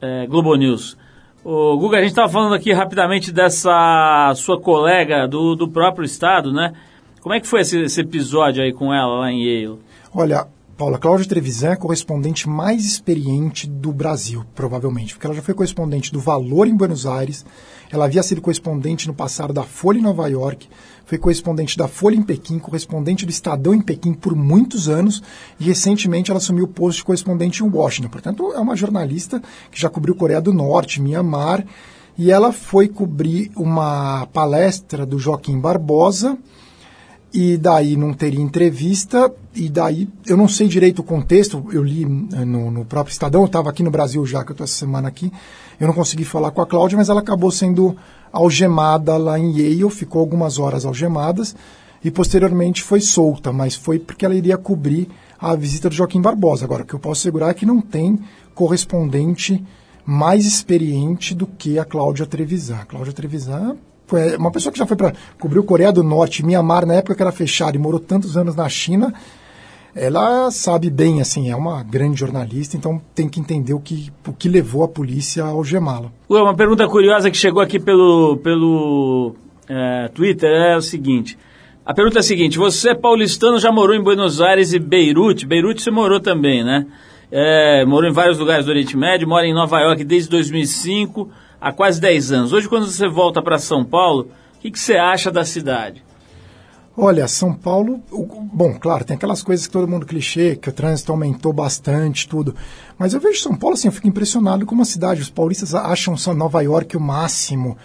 Speaker 1: eh, Globo News. O Guga, a gente estava falando aqui rapidamente dessa sua colega do, do próprio Estado, né? Como é que foi esse, esse episódio aí com ela lá em Yale?
Speaker 3: Olha, Paula, Cláudia Trevisan é a correspondente mais experiente do Brasil, provavelmente, porque ela já foi correspondente do Valor em Buenos Aires, ela havia sido correspondente no passado da Folha em Nova York, foi correspondente da Folha em Pequim, correspondente do Estadão em Pequim por muitos anos, e recentemente ela assumiu o posto de correspondente em Washington. Portanto, é uma jornalista que já cobriu Coreia do Norte, Mianmar, e ela foi cobrir uma palestra do Joaquim Barbosa, e daí não teria entrevista, e daí eu não sei direito o contexto, eu li eh, no, no próprio Estadão, eu estava aqui no Brasil já, que eu estou essa semana aqui, eu não consegui falar com a Cláudia, mas ela acabou sendo algemada lá em Yale, ficou algumas horas algemadas, e posteriormente foi solta, mas foi porque ela iria cobrir a visita do Joaquim Barbosa. Agora, o que eu posso assegurar é que não tem correspondente mais experiente do que a Cláudia Trevisan. A Cláudia Trevisan foi uma pessoa que já foi para cobrir o Coreia do Norte, Mianmar, na época que era fechada e morou tantos anos na China, ela sabe bem, assim, é uma grande jornalista, então tem que entender o que, o que levou a polícia a algemá-la.
Speaker 1: Uma pergunta curiosa que chegou aqui pelo, pelo eh, Twitter é o seguinte. A pergunta é a seguinte: você é paulistano, já morou em Buenos Aires e Beirute? Beirute você morou também, né? É, morou em vários lugares do Oriente Médio, mora em Nova York desde 2005, há quase 10 anos. Hoje, quando você volta para São Paulo, o que, que você acha da cidade?
Speaker 3: Olha, São Paulo, bom, claro, tem aquelas coisas que todo mundo clichê, que o trânsito aumentou bastante, tudo. Mas eu vejo São Paulo assim, eu fico impressionado como a cidade, os paulistas acham só Nova York o máximo.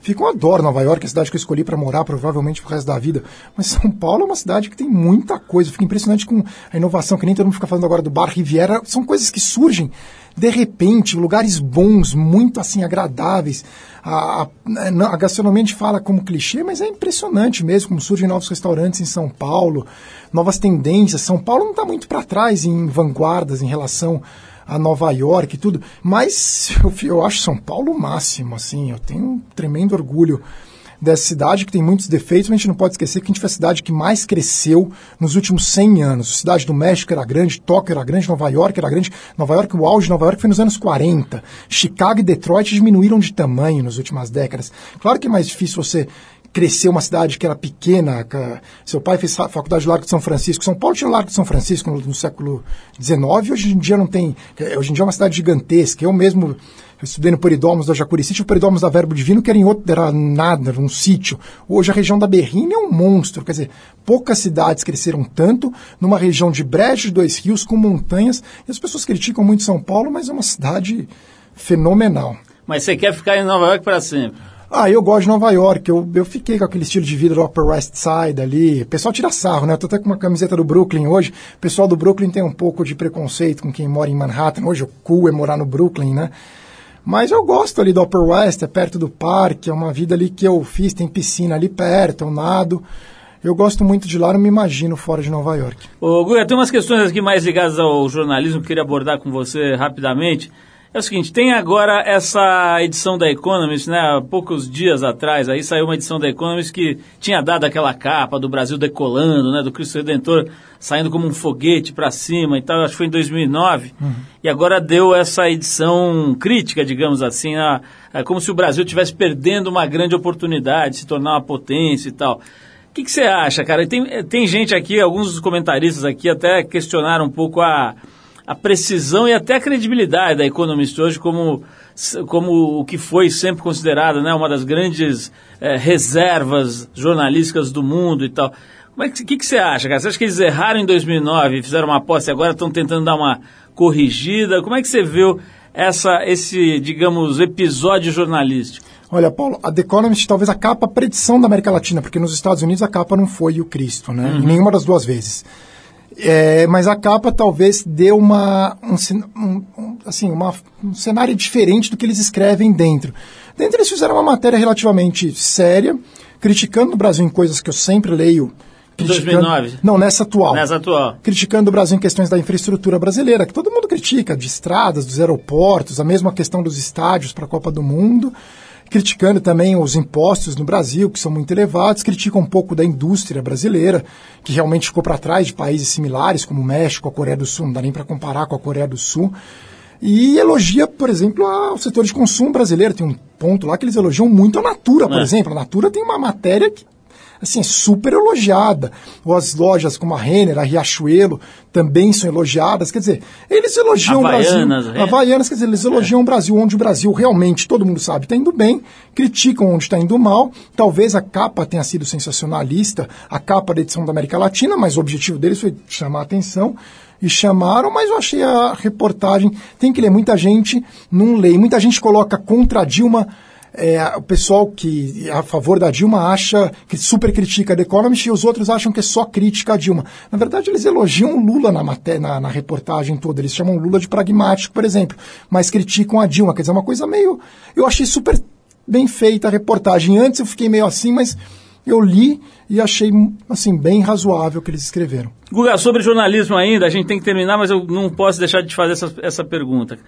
Speaker 3: Fico, eu adoro Nova York, a cidade que eu escolhi para morar provavelmente pro resto da vida. Mas São Paulo é uma cidade que tem muita coisa. Eu fico impressionante com a inovação, que nem todo mundo fica falando agora do Bar Riviera. São coisas que surgem de repente, lugares bons, muito assim agradáveis. A, a, a gastronomia a gente fala como clichê, mas é impressionante mesmo como surgem novos restaurantes em São Paulo, novas tendências. São Paulo não está muito para trás em vanguardas em relação a Nova York e tudo, mas eu, eu acho São Paulo o máximo, assim, eu tenho um tremendo orgulho dessa cidade que tem muitos defeitos, mas a gente não pode esquecer que a gente foi a cidade que mais cresceu nos últimos 100 anos. A cidade do México era grande, Tóquio era grande, Nova York era grande. Nova York, o auge de Nova York foi nos anos 40. Chicago e Detroit diminuíram de tamanho nas últimas décadas. Claro que é mais difícil você crescer uma cidade que era pequena. que- Seu pai fez fa- faculdade do Largo de São Francisco. São Paulo tinha o Largo de São Francisco no, no século XIX. Hoje em dia não tem. Hoje em dia é uma cidade gigantesca. Eu mesmo estudei no Peridómos da Jacurici, o Peridómos da Verbo Divino, que era em outro, era nada, era um sítio. Hoje a região da Berrina é um monstro. Quer dizer, poucas cidades cresceram tanto numa região de brejo de dois rios com montanhas. E as pessoas criticam muito São Paulo, mas é uma cidade fenomenal.
Speaker 1: Mas você quer ficar em Nova York para sempre?
Speaker 3: Ah, eu gosto de Nova York. Eu, eu fiquei com aquele estilo de vida do Upper West Side ali. O pessoal tira sarro, né? Eu tô até com uma camiseta do Brooklyn hoje. O pessoal do Brooklyn tem um pouco de preconceito com quem mora em Manhattan. Hoje o cool é morar no Brooklyn, né? Mas eu gosto ali do Upper West, é perto do parque, é uma vida ali que eu fiz, tem piscina ali perto, eu nado. Eu gosto muito de lá, não me imagino fora de Nova York.
Speaker 1: Ô, Guga, tem umas questões aqui mais ligadas ao jornalismo que eu queria abordar com você rapidamente. É o seguinte, tem agora essa edição da Economist, né? Há poucos dias atrás aí saiu uma edição da Economist que tinha dado aquela capa do Brasil decolando, né? Do Cristo Redentor saindo como um foguete para cima e tal, acho que foi em 2009. E agora deu essa edição crítica, digamos assim, a, a- como se o Brasil estivesse perdendo uma grande oportunidade de se tornar uma potência e tal. O que que você acha, cara? Tem, tem gente aqui, alguns dos comentaristas aqui até questionaram um pouco a, a precisão e até a credibilidade da Economist hoje como, como o que foi sempre considerada né, uma das grandes eh, reservas jornalísticas do mundo e tal. Como é que, que, que você acha, cara? Você acha que eles erraram em 2009 e fizeram uma aposta e agora estão tentando dar uma corrigida? Como é que você viu essa, esse, digamos, episódio jornalístico?
Speaker 3: Olha, Paulo, a The Economist, talvez a capa predição da América Latina, porque nos Estados Unidos a capa não foi o Cristo, né? Em nenhuma das duas vezes. É, mas a capa talvez deu uma, um, um- assim, uma, um cenário diferente do que eles escrevem dentro. Dentro eles fizeram uma matéria relativamente séria, criticando o Brasil em coisas que eu sempre leio.
Speaker 1: Em
Speaker 3: criticando-
Speaker 1: 2009?
Speaker 3: Não, nessa atual
Speaker 1: Nessa atual.
Speaker 3: criticando o Brasil em questões da infraestrutura brasileira, que todo mundo critica, de estradas, dos aeroportos, a mesma questão dos estádios para a Copa do Mundo, criticando também os impostos no Brasil, que são muito elevados, critica um pouco da indústria brasileira, que realmente ficou para trás de países similares, como o México, a Coreia do Sul, não dá nem para comparar com a Coreia do Sul. E elogia, por exemplo, o setor de consumo brasileiro. Tem um ponto lá que eles elogiam muito a Natura, por
Speaker 1: É.
Speaker 3: exemplo. A Natura tem uma matéria que assim, é super elogiada. Ou as lojas como a Renner, a Riachuelo, também são elogiadas. Quer dizer, eles elogiam
Speaker 1: Havaianas,
Speaker 3: o Brasil.
Speaker 1: Renner.
Speaker 3: Havaianas, quer dizer, eles elogiam o Brasil, onde o Brasil realmente, todo mundo sabe, está indo bem, criticam onde está indo mal. Talvez a capa tenha sido sensacionalista, a capa da edição da América Latina, mas o objetivo deles foi chamar a atenção. E chamaram, mas eu achei a reportagem. Tem que ler, muita gente não lê. Muita gente coloca contra a Dilma é, o pessoal que é a favor da Dilma acha que super critica a The Economist e os outros acham que é só crítica a Dilma. Na verdade, eles elogiam Lula na, maté na, na reportagem toda. Eles chamam Lula de pragmático, por exemplo, mas criticam a Dilma. Quer dizer, é uma coisa meio. Eu achei super bem feita a reportagem. Antes eu fiquei meio assim, mas eu li e achei assim bem razoável o que eles escreveram.
Speaker 1: Guga, sobre jornalismo ainda, a gente tem que terminar, mas eu não posso deixar de te fazer essa, essa pergunta.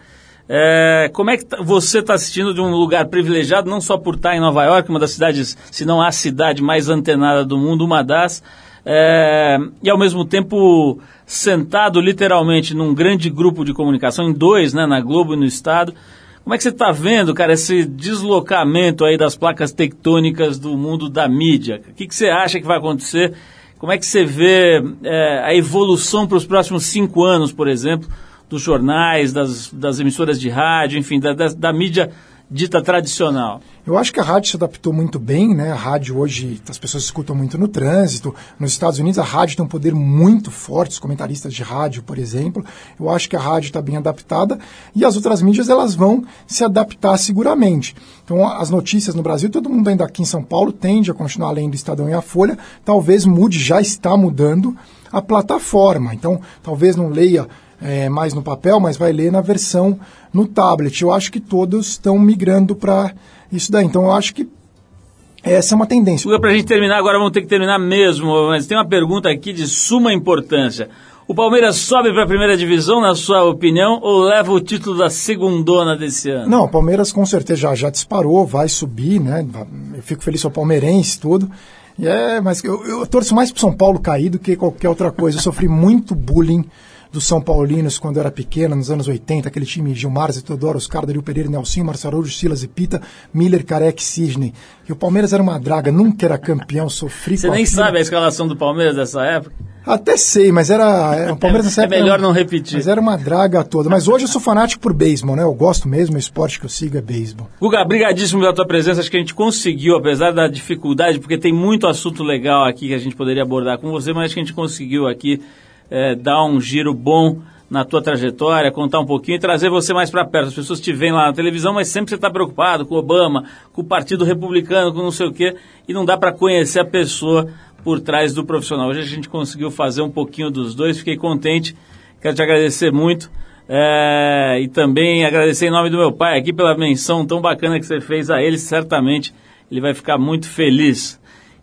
Speaker 1: É, como é que tá- você está assistindo de um lugar privilegiado, não só por estar em Nova York, uma das cidades, se não a cidade mais antenada do mundo, uma das, é, e ao mesmo tempo sentado literalmente num grande grupo de comunicação, em dois, né, na Globo e no Estado. Como é que você está vendo, cara, esse deslocamento aí das placas tectônicas do mundo da mídia? O que, que você acha que vai acontecer? Como é que você vê é, a evolução para os próximos cinco anos, por exemplo, dos jornais, das, das emissoras de rádio, enfim, da, da, da mídia dita tradicional?
Speaker 3: Eu acho que a rádio se adaptou muito bem, né? A rádio hoje, as pessoas escutam muito no trânsito. Nos Estados Unidos, a rádio tem um poder muito forte, os comentaristas de rádio, por exemplo. Eu acho que a rádio está bem adaptada e as outras mídias, elas vão se adaptar seguramente. Então, as notícias no Brasil, todo mundo ainda aqui em São Paulo tende a continuar lendo Estadão e a Folha. Talvez mude, já está mudando a plataforma. Então, talvez não leia é, mais no papel, mas vai ler na versão no tablet. Eu acho que todos estão migrando para isso daí. Então eu acho que essa é uma tendência.
Speaker 1: Para a gente terminar, agora vamos ter que terminar mesmo, mas tem uma pergunta aqui de suma importância. O Palmeiras sobe para a primeira divisão, na sua opinião, ou leva o título da segundona desse ano?
Speaker 3: Não, o Palmeiras com certeza já, já disparou, vai subir, né? Eu fico feliz, sou palmeirense, tudo. É, mas eu, eu torço mais pro São Paulo cair do que qualquer outra coisa. Eu sofri muito bullying dos São Paulinos quando eu era pequeno, nos anos 80, aquele time Gilmar, Teodoro, Oscar, Dario Pereira, Nelson, Marcelo Araújo, Silas e Pita, Miller, Careca e Sidney. E o Palmeiras era uma draga, nunca era campeão, sofri
Speaker 1: Você nem sabe a escalação do Palmeiras dessa época?
Speaker 3: Até sei, mas era. era- O Palmeiras nessa
Speaker 1: É
Speaker 3: época
Speaker 1: melhor
Speaker 3: era-
Speaker 1: não repetir.
Speaker 3: Mas era uma draga toda. Mas hoje eu sou fanático por beisebol, né? Eu gosto mesmo, o esporte que eu sigo é beisebol.
Speaker 1: Guga, brigadíssimo pela tua presença. Acho que a gente conseguiu, apesar da dificuldade, porque tem muito assunto legal aqui que a gente poderia abordar com você, mas acho que a gente conseguiu aqui eh, dar um giro bom na tua trajetória, contar um pouquinho e trazer você mais para perto. As pessoas te veem lá na televisão, mas sempre você está preocupado com o Obama, com o Partido Republicano, com não sei o quê, e não dá para conhecer a pessoa por trás do profissional. Hoje a gente conseguiu fazer um pouquinho dos dois, fiquei contente. Quero te agradecer muito. É, e também agradecer em nome do meu pai aqui pela menção tão bacana que você fez a ele. Certamente ele vai ficar muito feliz.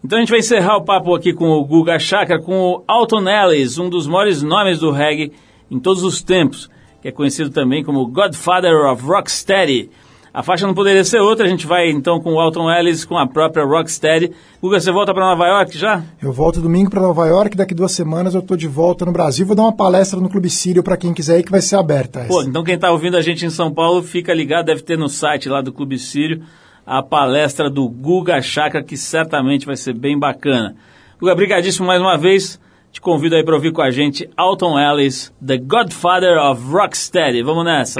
Speaker 1: Então a gente vai encerrar o papo aqui com o Guga Chakra, com o Alton Ellis, um dos maiores nomes do reggae em todos os tempos, que é conhecido também como Godfather of Rocksteady. A faixa não poderia ser outra, a gente vai então com o Alton Ellis, com a própria Rocksteady. Guga, você volta para Nova York já?
Speaker 3: Eu volto domingo para Nova York, daqui duas semanas eu estou de volta no Brasil. Vou dar uma palestra no Clube Sírio para quem quiser ir, que vai ser aberta. essa.
Speaker 1: Pô, então quem está ouvindo a gente em São Paulo, fica ligado, deve ter no site lá do Clube Sírio a palestra do Guga Chakra, que certamente vai ser bem bacana. Guga, brigadíssimo mais uma vez. Te convido aí para ouvir com a gente Alton Ellis, The Godfather of Rocksteady. Vamos nessa.